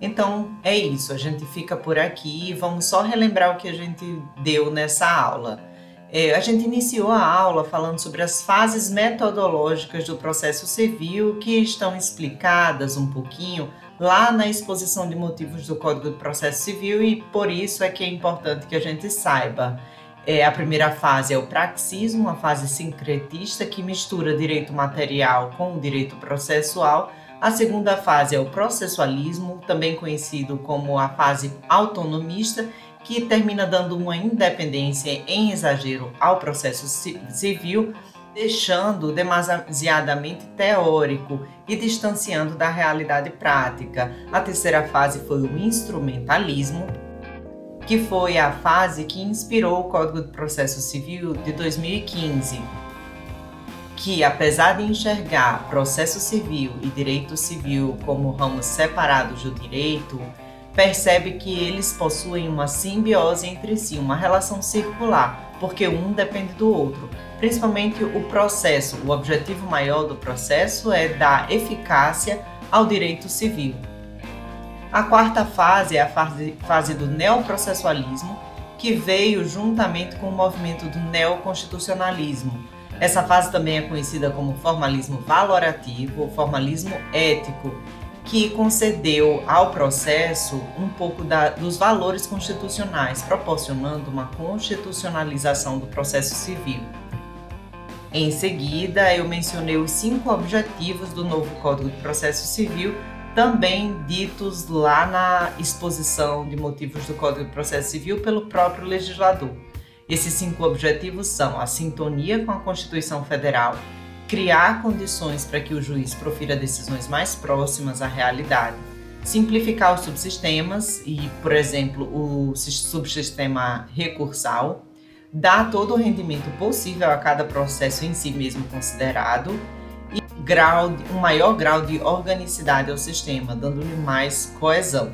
Então é isso, a gente fica por aqui e vamos só relembrar o que a gente deu nessa aula. É, a gente iniciou a aula falando sobre as fases metodológicas do processo civil que estão explicadas um pouquinho lá na exposição de motivos do Código de Processo Civil e por isso é que é importante que a gente saiba. É, a primeira fase é o praxismo, uma fase sincretista que mistura direito material com o direito processual. A segunda fase é o processualismo, também conhecido como a fase autonomista, que termina dando uma independência em exagero ao processo civil deixando demasiadamente teórico e distanciando da realidade prática. A terceira fase foi o instrumentalismo, que foi a fase que inspirou o Código de Processo Civil de 2015, que apesar de enxergar processo civil e direito civil como ramos separados do direito, percebe que eles possuem uma simbiose entre si, uma relação circular, porque um depende do outro principalmente o processo. O objetivo maior do processo é dar eficácia ao direito civil. A quarta fase é a fase, fase do neoprocessualismo, que veio juntamente com o movimento do neoconstitucionalismo. Essa fase também é conhecida como formalismo valorativo ou formalismo ético, que concedeu ao processo um pouco da, dos valores constitucionais, proporcionando uma constitucionalização do processo civil. Em seguida, eu mencionei os cinco objetivos do novo Código de Processo Civil, também ditos lá na exposição de motivos do Código de Processo Civil pelo próprio legislador. Esses cinco objetivos são a sintonia com a Constituição Federal, criar condições para que o juiz profira decisões mais próximas à realidade, simplificar os subsistemas e, por exemplo, o subsistema recursal, dar todo o rendimento possível a cada processo em si mesmo considerado e grau, um maior grau de organicidade ao sistema, dando-lhe mais coesão.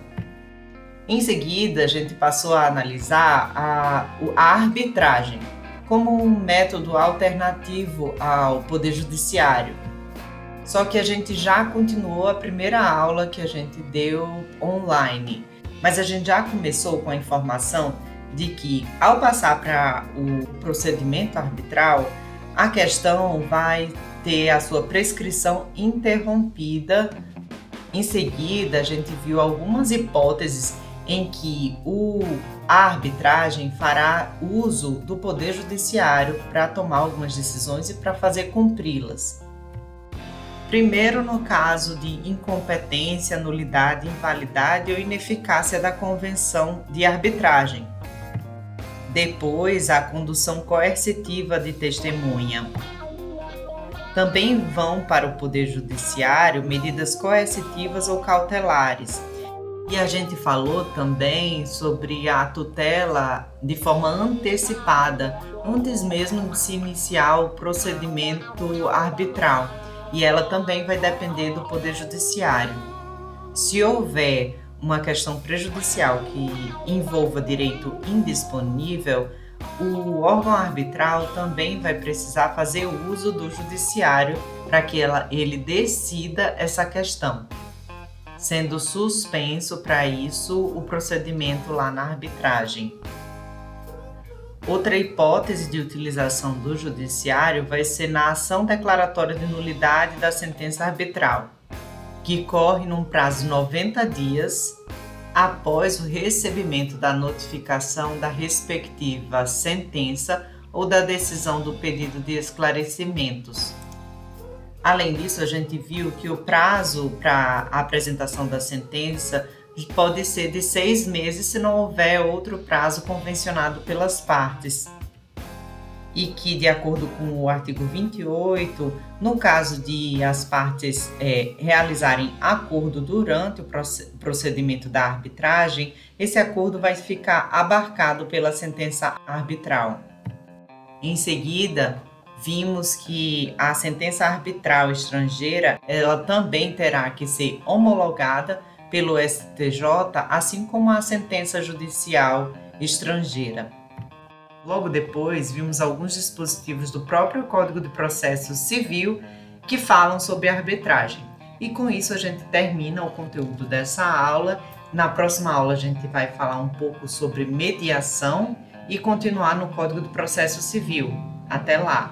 Em seguida, a gente passou a analisar a, a arbitragem como um método alternativo ao Poder Judiciário. Só que a gente já continuou a primeira aula que a gente deu online, mas a gente já começou com a informação de que, ao passar para o procedimento arbitral, a questão vai ter a sua prescrição interrompida. Em seguida, a gente viu algumas hipóteses em que o, a arbitragem fará uso do Poder Judiciário para tomar algumas decisões e para fazer cumpri-las. Primeiro, no caso de incompetência, nulidade, invalidade ou ineficácia da convenção de arbitragem, Depois, a condução coercitiva de testemunha. Também vão para o Poder Judiciário medidas coercitivas ou cautelares. E a gente falou também sobre a tutela de forma antecipada, antes mesmo de se iniciar o procedimento arbitral. E ela também vai depender do Poder Judiciário. Se houver uma questão prejudicial que envolva direito indisponível, o órgão arbitral também vai precisar fazer uso do judiciário para que ela, ele decida essa questão, sendo suspenso para isso o procedimento lá na arbitragem. Outra hipótese de utilização do judiciário vai ser na ação declaratória de nulidade da sentença arbitral que corre num prazo de 90 dias após o recebimento da notificação da respectiva sentença ou da decisão do pedido de esclarecimentos. Além disso, a gente viu que o prazo para a apresentação da sentença pode ser de seis meses se não houver outro prazo convencionado pelas partes e que, de acordo com o artigo 28, no caso de as partes é, realizarem acordo durante o procedimento da arbitragem, esse acordo vai ficar abarcado pela sentença arbitral. Em seguida, vimos que a sentença arbitral estrangeira ela também terá que ser homologada pelo STJ, assim como a sentença judicial estrangeira. Logo depois, vimos alguns dispositivos do próprio Código de Processo Civil que falam sobre arbitragem. E com isso a gente termina o conteúdo dessa aula. Na próxima aula a gente vai falar um pouco sobre mediação e continuar no Código de Processo Civil. Até lá!